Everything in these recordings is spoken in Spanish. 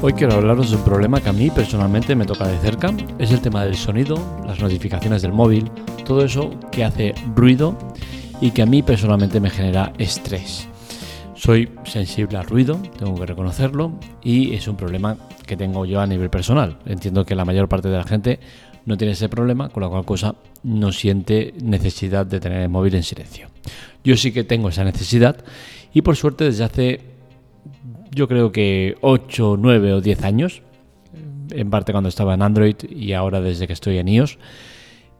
Hoy quiero hablaros de un problema que a mí personalmente me toca de cerca. Es el tema del sonido, las notificaciones del móvil, todo eso que hace ruido y que a mí personalmente me genera estrés. Soy sensible al ruido, tengo que reconocerlo, y es un problema que tengo yo a nivel personal. Entiendo que la mayor parte de la gente no tiene ese problema, con la cual cosa no siente necesidad de tener el móvil en silencio. Yo sí que tengo esa necesidad y por suerte desde hace yo creo que 8, 9 o 10 años, en parte cuando estaba en Android y ahora desde que estoy en iOS,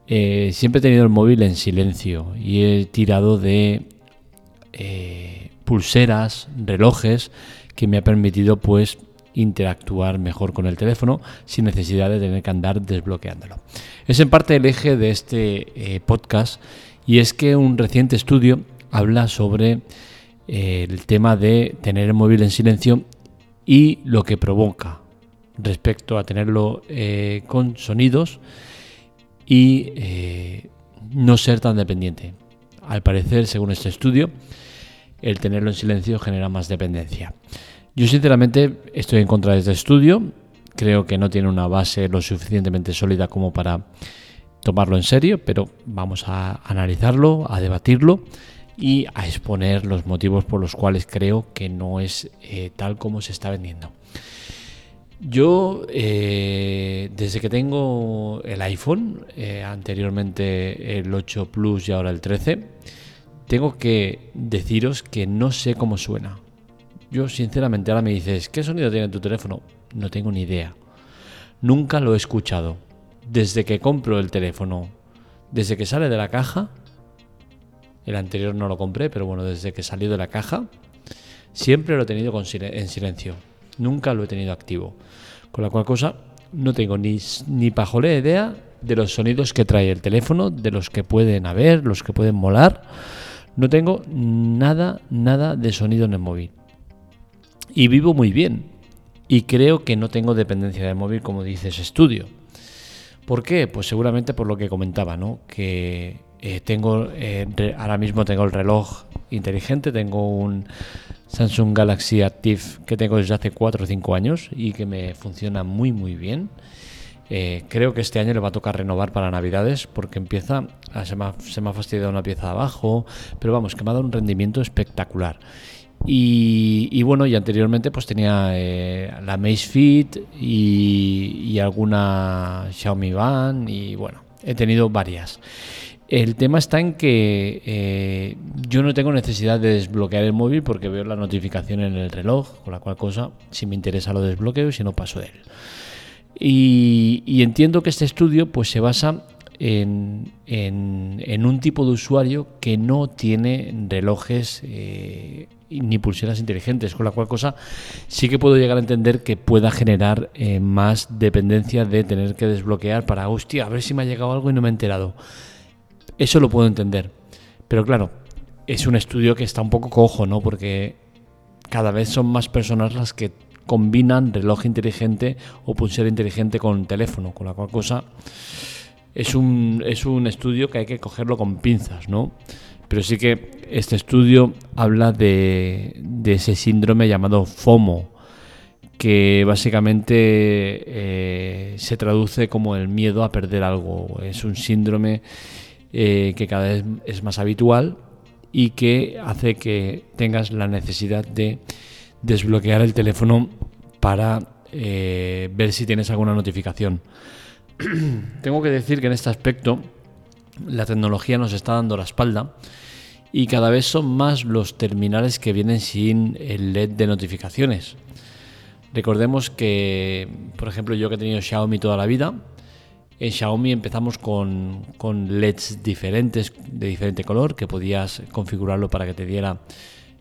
eh, siempre he tenido el móvil en silencio y he tirado de eh, pulseras, relojes, que me ha permitido pues interactuar mejor con el teléfono sin necesidad de tener que andar desbloqueándolo. Es en parte el eje de este eh, podcast y es que un reciente estudio habla sobre el tema de tener el móvil en silencio y lo que provoca respecto a tenerlo eh, con sonidos y eh, no ser tan dependiente. Al parecer, según este estudio, el tenerlo en silencio genera más dependencia. Yo sinceramente estoy en contra de este estudio, creo que no tiene una base lo suficientemente sólida como para tomarlo en serio, pero vamos a analizarlo, a debatirlo y a exponer los motivos por los cuales creo que no es eh, tal como se está vendiendo. Yo, eh, desde que tengo el iPhone, eh, anteriormente el 8 Plus y ahora el 13, tengo que deciros que no sé cómo suena. Yo, sinceramente, ahora me dices, ¿qué sonido tiene tu teléfono? No tengo ni idea. Nunca lo he escuchado. Desde que compro el teléfono, desde que sale de la caja, el anterior no lo compré, pero bueno, desde que salió de la caja, siempre lo he tenido en silencio. Nunca lo he tenido activo. Con la cual cosa, no tengo ni, ni idea de los sonidos que trae el teléfono, de los que pueden haber, los que pueden molar. No tengo nada, nada de sonido en el móvil. Y vivo muy bien. Y creo que no tengo dependencia del móvil, como dice ese estudio. ¿Por qué? Pues seguramente por lo que comentaba, ¿no? Que eh, tengo eh, ahora mismo tengo el reloj inteligente, tengo un Samsung Galaxy Active que tengo desde hace 4 o 5 años y que me funciona muy muy bien. Eh, creo que este año le va a tocar renovar para Navidades porque empieza, se me, ha, se me ha fastidiado una pieza abajo, pero vamos, que me ha dado un rendimiento espectacular. Y, bueno, y anteriormente pues tenía la Amazfit y, y alguna Xiaomi Band y bueno, he tenido varias. El tema está en que eh, yo no tengo necesidad de desbloquear el móvil porque veo la notificación en el reloj, con la cual cosa, si me interesa lo desbloqueo y si no paso de él. Y, entiendo que este estudio pues, se basa en, un tipo de usuario que no tiene relojes eh, ni pulseras inteligentes, con la cual cosa sí que puedo llegar a entender que pueda generar eh, más dependencia de tener que desbloquear para, hostia, a ver si me ha llegado algo y no me he enterado. Eso lo puedo entender. Pero claro, es un estudio que está un poco cojo, ¿no? Porque cada vez son más personas las que combinan reloj inteligente o pulsera inteligente con teléfono, con la cual cosa es un, es un estudio que hay que cogerlo con pinzas, ¿no? Pero sí que este estudio habla de, de ese síndrome llamado FOMO, que básicamente eh, se traduce como el miedo a perder algo. Es un síndrome eh, que cada vez es más habitual y que hace que tengas la necesidad de desbloquear el teléfono para eh, ver si tienes alguna notificación. Tengo que decir que en este aspecto la tecnología nos está dando la espalda y cada vez son más los terminales que vienen sin el LED de notificaciones. Recordemos que, por ejemplo, yo que he tenido Xiaomi toda la vida, en Xiaomi empezamos con, LEDs diferentes, de diferente color, que podías configurarlo para que te diera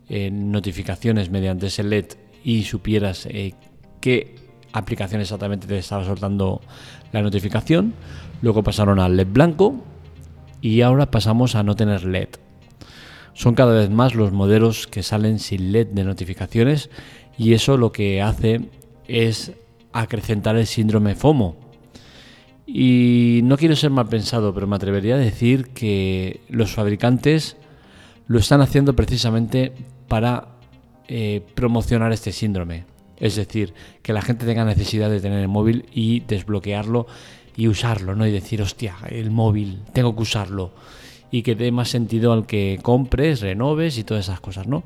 eh, notificaciones mediante ese LED y supieras eh, qué aplicación exactamente te estaba soltando la notificación. Luego pasaron al LED blanco y ahora pasamos a no tener LED. Son cada vez más los modelos que salen sin LED de notificaciones y eso lo que hace es acrecentar el síndrome FOMO, y no quiero ser mal pensado, pero me atrevería a decir que los fabricantes lo están haciendo precisamente para eh, promocionar este síndrome. Es decir, que la gente tenga necesidad de tener el móvil y desbloquearlo y usarlo, ¿no? Y decir, hostia, el móvil, tengo que usarlo. Y que dé más sentido al que compres, renoves y todas esas cosas, ¿no?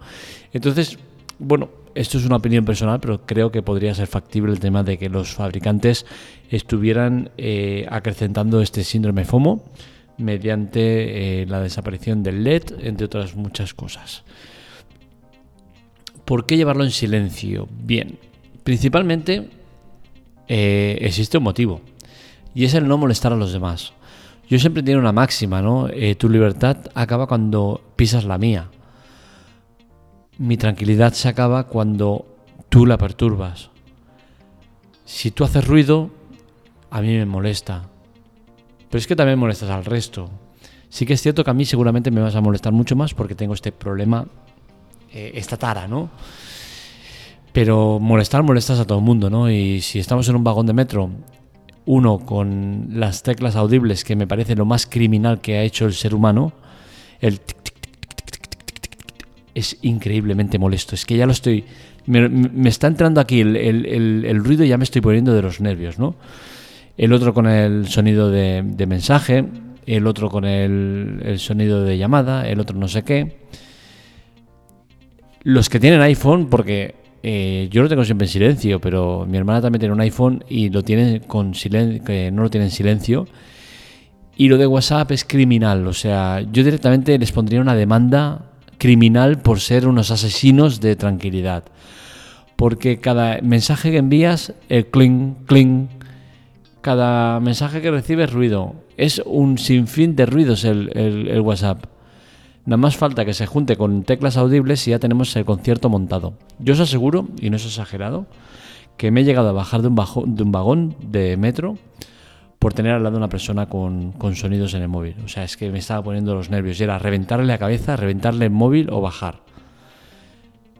Entonces, bueno, esto es una opinión personal, pero creo que podría ser factible el tema de que los fabricantes estuvieran eh, acrecentando este síndrome FOMO mediante eh, la desaparición del LED, entre otras muchas cosas. ¿Por qué llevarlo en silencio? Bien, principalmente eh, existe un motivo y es el no molestar a los demás. Yo siempre tengo una máxima, ¿no? tu libertad acaba cuando pisas la mía mi tranquilidad se acaba cuando tú la perturbas. Si tú haces ruido, a mí me molesta. Pero es que también molestas al resto. Sí que es cierto que a mí seguramente me vas a molestar mucho más porque tengo este problema, eh, esta tara, ¿no? Pero molestar, molestas a todo el mundo, ¿no? Y si estamos en un vagón de metro, uno con las teclas audibles, que me parece lo más criminal que ha hecho el ser humano, el es increíblemente molesto. Es que ya lo estoy. Me, está entrando aquí el, ruido y ya me estoy poniendo de los nervios, ¿no? El otro con el sonido de, mensaje, el otro con el, sonido de llamada, el otro no sé qué. Los que tienen iPhone, porque eh, yo lo tengo siempre en silencio, pero mi hermana también tiene un iPhone y lo tiene con silencio, que no lo tiene en silencio. Y lo de WhatsApp es criminal, o sea, yo directamente les pondría una demanda criminal por ser unos asesinos de tranquilidad. Porque cada mensaje que envías, el cling, cling, cada mensaje que recibes ruido. Es un sinfín de ruidos el, WhatsApp. Nada más falta que se junte con teclas audibles y ya tenemos el concierto montado. Yo os aseguro, y no es exagerado, que me he llegado a bajar de un, bajo, de un vagón de metro por tener al lado una persona con, sonidos en el móvil. O sea, es que me estaba poniendo los nervios. Y era reventarle la cabeza, reventarle el móvil o bajar.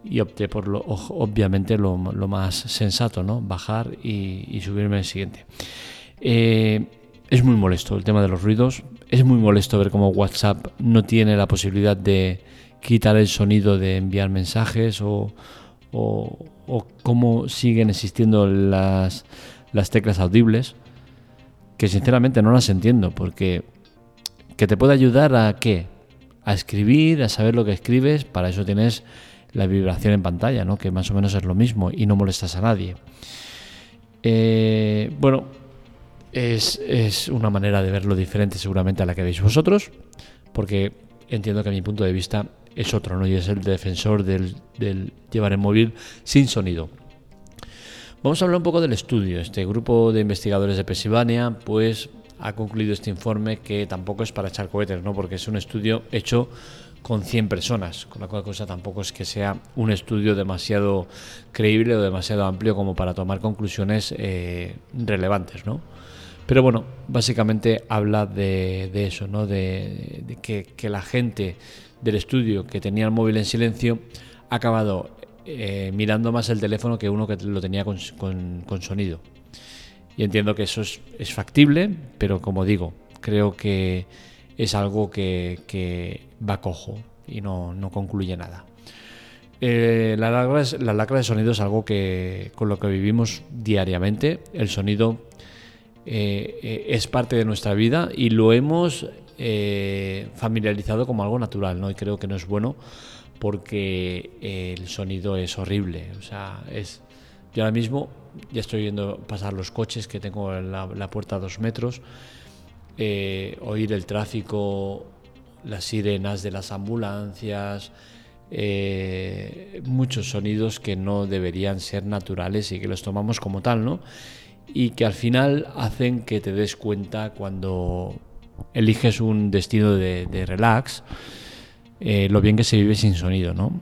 Y opté por lo, obviamente lo, más sensato, ¿no? Bajar y, subirme al siguiente. Eh, es muy molesto el tema de los ruidos. Es muy molesto ver cómo WhatsApp no tiene la posibilidad de quitar el sonido de enviar mensajes o, o, cómo siguen existiendo las, las teclas audibles que sinceramente no las entiendo, porque que te puede ayudar a qué? A escribir, a saber lo que escribes, para eso tienes la vibración en pantalla, ¿no? que más o menos es lo mismo y no molestas a nadie. Eh, bueno, es, una manera de verlo diferente seguramente a la que veis vosotros, porque entiendo que mi punto de vista es otro, ¿no? y es el defensor del, del llevar el móvil sin sonido. Vamos a hablar un poco del estudio. Este grupo de investigadores de Pensilvania, pues ha concluido este informe que tampoco es para echar cohetes, ¿no? Porque es un estudio hecho con 100 personas, con la cual cosa tampoco es que sea un estudio demasiado creíble o demasiado amplio como para tomar conclusiones eh, relevantes, ¿no? Pero bueno, básicamente habla de, eso, ¿no? De, que, que, la gente del estudio que tenía el móvil en silencio ha acabado eh, mirando más el teléfono que uno que lo tenía con, sonido. Y entiendo que eso es, factible, pero como digo, creo que es algo que, va cojo y no, concluye nada. Eh, la, lacra de sonido es algo que con lo que vivimos diariamente. El sonido eh, es parte de nuestra vida y lo hemos familiarizado como algo natural, ¿no? Y creo que no es bueno porque el sonido es horrible. O sea, es. Yo ahora mismo ya estoy viendo pasar los coches que tengo en la, puerta a dos metros, eh, oír el tráfico, las sirenas de las ambulancias, eh, muchos sonidos que no deberían ser naturales y que los tomamos como tal, ¿no? Y que al final hacen que te des cuenta cuando eliges un destino de, de relax eh, lo bien que se vive sin sonido, ¿no?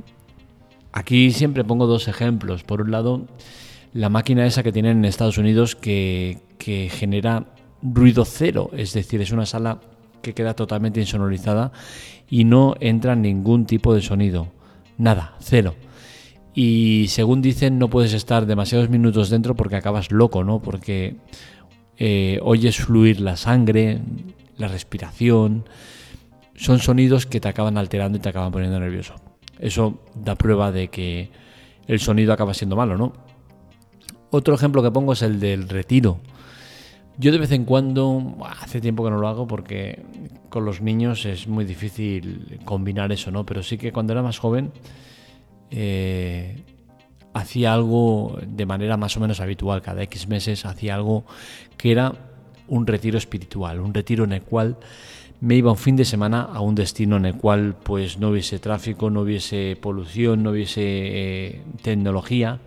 Aquí siempre pongo dos ejemplos. Por un lado, la máquina esa que tienen en Estados Unidos que, genera ruido cero, es decir, es una sala que queda totalmente insonorizada y no entra ningún tipo de sonido. Nada, cero. Y según dicen, no puedes estar demasiados minutos dentro porque acabas loco, ¿no? Porque eh, oyes fluir la sangre, la respiración, son sonidos que te acaban alterando y te acaban poniendo nervioso. Eso da prueba de que el sonido acaba siendo malo, ¿no? Otro ejemplo que pongo es el del retiro. Yo de vez en cuando, hace tiempo que no lo hago porque con los niños es muy difícil combinar eso, ¿no? Pero sí que cuando era más joven eh, hacía algo de manera más o menos habitual, cada X meses hacía algo que era un retiro espiritual, un retiro en el cual me iba un fin de semana a un destino en el cual pues no hubiese tráfico, no hubiese polución, no hubiese eh, tecnología.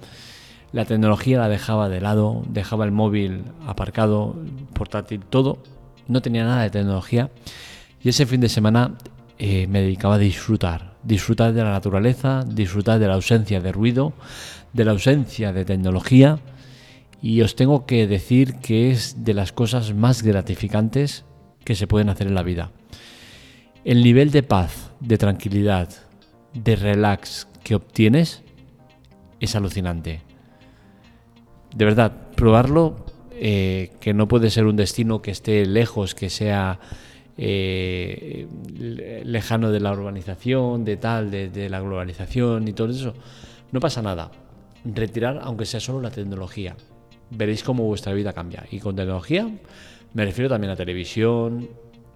La tecnología la dejaba de lado, dejaba el móvil aparcado, portátil, todo. No tenía nada de tecnología. Y ese fin de semana eh, me dedicaba a disfrutar, disfrutar de la naturaleza, disfrutar de la ausencia de ruido, de la ausencia de tecnología. Y os tengo que decir que es de las cosas más gratificantes que se pueden hacer en la vida. El nivel de paz, de tranquilidad, de relax que obtienes es alucinante. De verdad, probarlo, eh, que no puede ser un destino que esté lejos, que sea eh, lejano de la urbanización, de tal, de, de la globalización y todo eso. No pasa nada. Retirar, aunque sea solo la tecnología. Veréis cómo vuestra vida cambia. Y con tecnología me refiero también a televisión,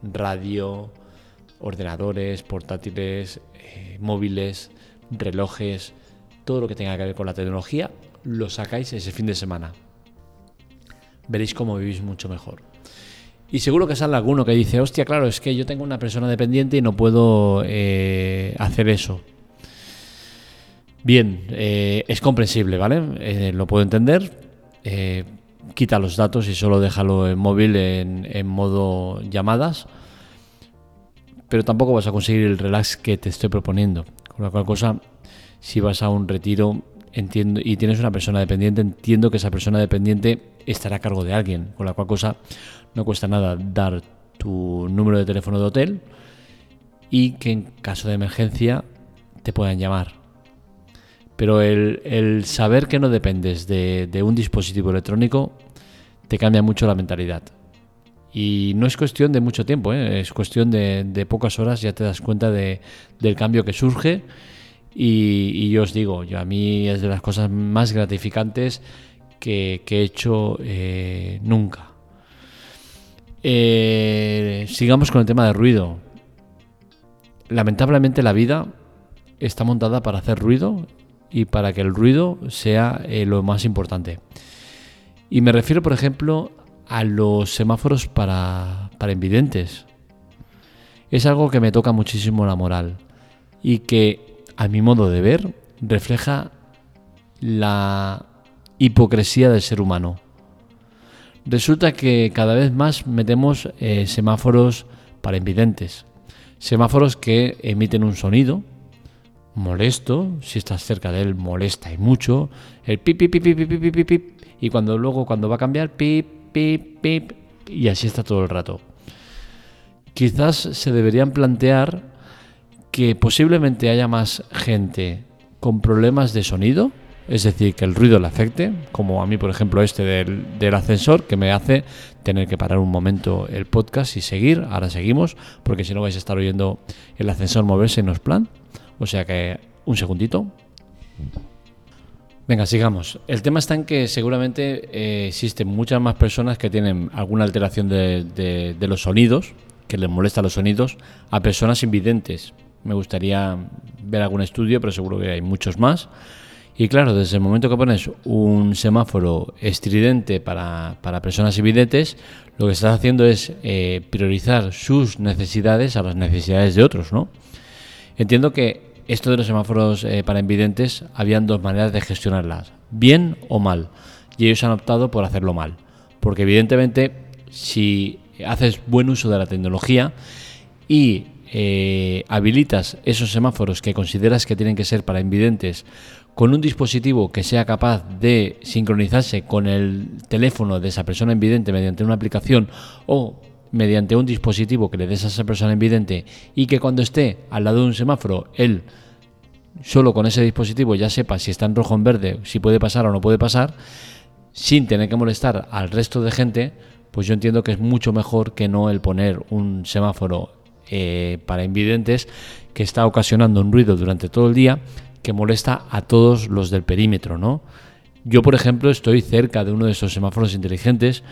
radio, ordenadores, portátiles, eh, móviles, relojes, todo lo que tenga que ver con la tecnología, lo sacáis ese fin de semana. Veréis cómo vivís mucho mejor. Y seguro que sale alguno que dice, hostia, claro, es que yo tengo una persona dependiente y no puedo eh, hacer eso. Bien, eh, es comprensible, ¿vale? lo puedo entender quita los datos y solo déjalo en móvil en, modo llamadas. Pero tampoco vas a conseguir el relax que te estoy proponiendo. Con la cual cosa, si vas a un retiro entiendo y tienes una persona dependiente, entiendo que esa persona dependiente estará a cargo de alguien. Con la cual cosa, no cuesta nada dar tu número de teléfono de hotel y que en caso de emergencia te puedan llamar. Pero el, saber que no dependes de, un dispositivo electrónico te cambia mucho la mentalidad. Y no es cuestión de mucho tiempo, ¿eh? es cuestión de, pocas horas, ya te das cuenta de, del cambio que surge. Y, yo os digo, yo, a mí es de las cosas más gratificantes que, he hecho eh, nunca. Eh, sigamos con el tema del ruido. Lamentablemente la vida está montada para hacer ruido y para que el ruido sea eh, lo más importante. Y me refiero, por ejemplo, a los semáforos para, para invidentes. Es algo que me toca muchísimo la moral y que, a mi modo de ver, refleja la hipocresía del ser humano. Resulta que cada vez más metemos eh, semáforos para invidentes. Semáforos que emiten un sonido, molesto, si estás cerca de él molesta y mucho, el pip, pip, pip, pip, pip, pip, pip, y cuando luego cuando va a cambiar, pip, pip, pip, y así está todo el rato. Quizás se deberían plantear que posiblemente haya más gente con problemas de sonido, es decir, que el ruido le afecte, como a mí, por ejemplo, este del, del, ascensor, que me hace tener que parar un momento el podcast y seguir. Ahora seguimos, porque si no vais a estar oyendo el ascensor moverse no es plan. O sea que un segundito. Venga, sigamos. El tema está en que seguramente eh, existen muchas más personas que tienen alguna alteración de, los sonidos, que les molesta los sonidos, a personas invidentes. Me gustaría ver algún estudio, pero seguro que hay muchos más. Y claro, desde el momento que pones un semáforo estridente para, personas invidentes, lo que estás haciendo es eh, priorizar sus necesidades a las necesidades de otros, ¿no? Entiendo que esto de los semáforos eh, para invidentes habían dos maneras de gestionarlas, bien o mal, y ellos han optado por hacerlo mal, porque evidentemente si haces buen uso de la tecnología y eh, habilitas esos semáforos que consideras que tienen que ser para invidentes con un dispositivo que sea capaz de sincronizarse con el teléfono de esa persona invidente mediante una aplicación o mediante un dispositivo que le des a esa persona invidente y que cuando esté al lado de un semáforo, él solo con ese dispositivo ya sepa si está en rojo o en verde, si puede pasar o no puede pasar, sin tener que molestar al resto de gente, pues yo entiendo que es mucho mejor que no el poner un semáforo eh, para invidentes que está ocasionando un ruido durante todo el día que molesta a todos los del perímetro, ¿no? Yo, por ejemplo, estoy cerca de uno de esos semáforos inteligentes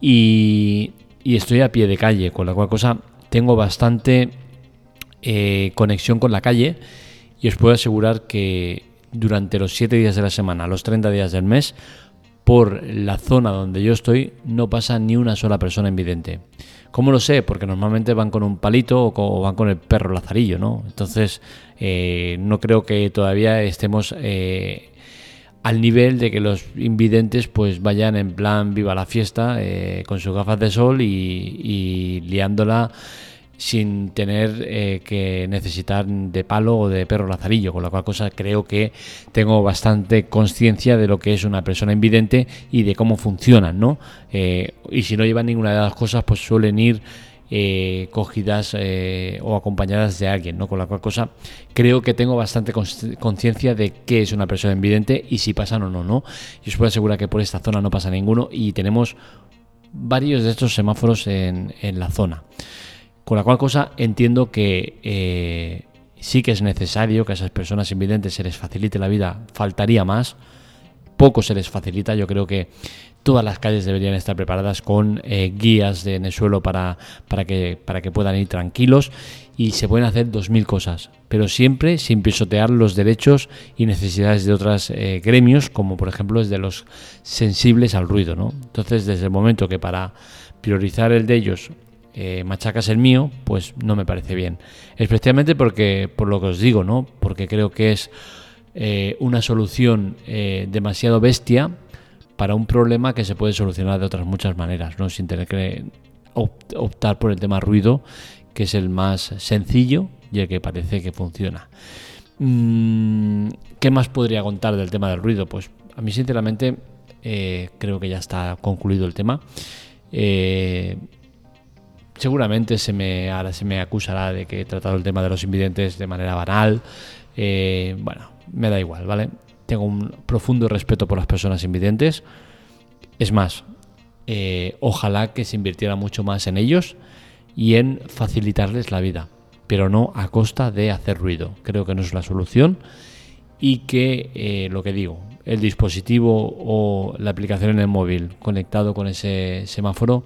y, estoy a pie de calle, con la cual cosa tengo bastante eh, conexión con la calle y os puedo asegurar que durante los 7 días de la semana, los 30 días del mes, por la zona donde yo estoy no pasa ni una sola persona invidente. ¿Cómo lo sé? Porque normalmente van con un palito o, van con el perro lazarillo, ¿no? Entonces, eh, no creo que todavía estemos eh, al nivel de que los invidentes pues vayan en plan viva la fiesta eh, con sus gafas de sol y, y liándola sin tener eh, que necesitar de palo o de perro lazarillo, con la cual cosa creo que tengo bastante conciencia de lo que es una persona invidente y de cómo funcionan, ¿no? Eh, y si no llevan ninguna de las cosas, pues suelen ir eh, cogidas o acompañadas de alguien, ¿no? Con la cual cosa creo que tengo bastante conciencia de qué es una persona invidente y si pasan o no, ¿no? Y os puedo asegurar que por esta zona no pasa ninguno y tenemos varios de estos semáforos en, en la zona. Con la cual cosa entiendo que eh, sí que es necesario que a esas personas invidentes se les facilite la vida, faltaría más, poco se les facilita, yo creo que todas las calles deberían estar preparadas con eh, guías de, en el suelo para, para, que, para que puedan ir tranquilos y se pueden hacer dos mil cosas, pero siempre sin pisotear los derechos y necesidades de otros eh, gremios, como por ejemplo es de los sensibles al ruido. ¿no? Entonces, desde el momento que para priorizar el de ellos eh, machacas el mío, pues no me parece bien. Especialmente porque, por lo que os digo, ¿no? Porque creo que es eh, una solución eh, demasiado bestia para un problema que se puede solucionar de otras muchas maneras, ¿no? Sin tener que optar por el tema ruido, que es el más sencillo y el que parece que funciona. Mm, ¿Qué más podría contar del tema del ruido? Pues a mí sinceramente creo que ya está concluido el tema. Eh, seguramente se me, ahora se me acusará de que he tratado el tema de los invidentes de manera banal. Eh, bueno, me da igual, ¿vale? Tengo un profundo respeto por las personas invidentes. Es más, eh, ojalá que se invirtiera mucho más en ellos y en facilitarles la vida, pero no a costa de hacer ruido. Creo que no es la solución y que eh, lo que digo, el dispositivo o la aplicación en el móvil conectado con ese semáforo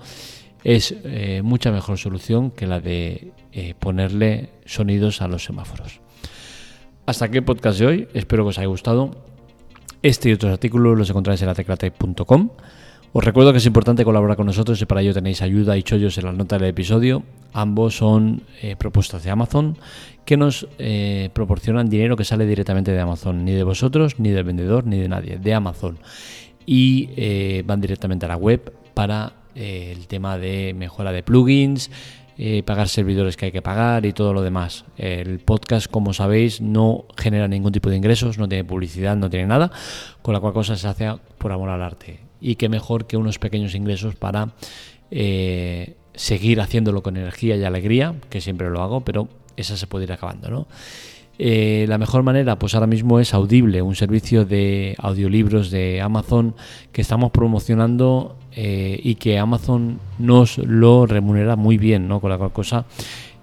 es eh, mucha mejor solución que la de ponerle sonidos a los semáforos. Hasta aquí el podcast de hoy, espero que os haya gustado. Este y otros artículos los encontráis en la teclatec.com. Os recuerdo que es importante colaborar con nosotros y para ello tenéis ayuda y chollos en la nota del episodio. Ambos son eh, propuestas de Amazon que nos proporcionan dinero que sale directamente de Amazon, ni de vosotros, ni del vendedor, ni de nadie, de Amazon. Y van directamente a la web para eh, el tema de mejora de plugins, eh, pagar servidores que hay que pagar y todo lo demás. El podcast, como sabéis, no genera ningún tipo de ingresos, no tiene publicidad, no tiene nada, con la cual cosa se hace por amor al arte. Y qué mejor que unos pequeños ingresos para eh, seguir haciéndolo con energía y alegría, que siempre lo hago, pero esa se puede ir acabando, ¿no? la mejor manera, pues ahora mismo es Audible, un servicio de audiolibros de Amazon que estamos promocionando eh, y que Amazon nos lo remunera muy bien, ¿no? Con la cual cosa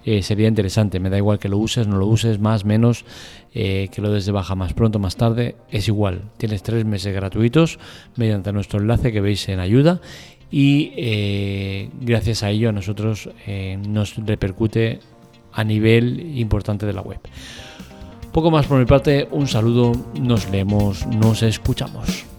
eh, sería interesante. Me da igual que lo uses, no lo uses, más, menos, eh, que lo des de baja más pronto, más tarde, es igual. Tienes tres meses gratuitos mediante nuestro enlace que veis en ayuda y gracias a ello a nosotros nos repercute a nivel importante de la web. Poco más por mi parte, un saludo, nos leemos, nos escuchamos.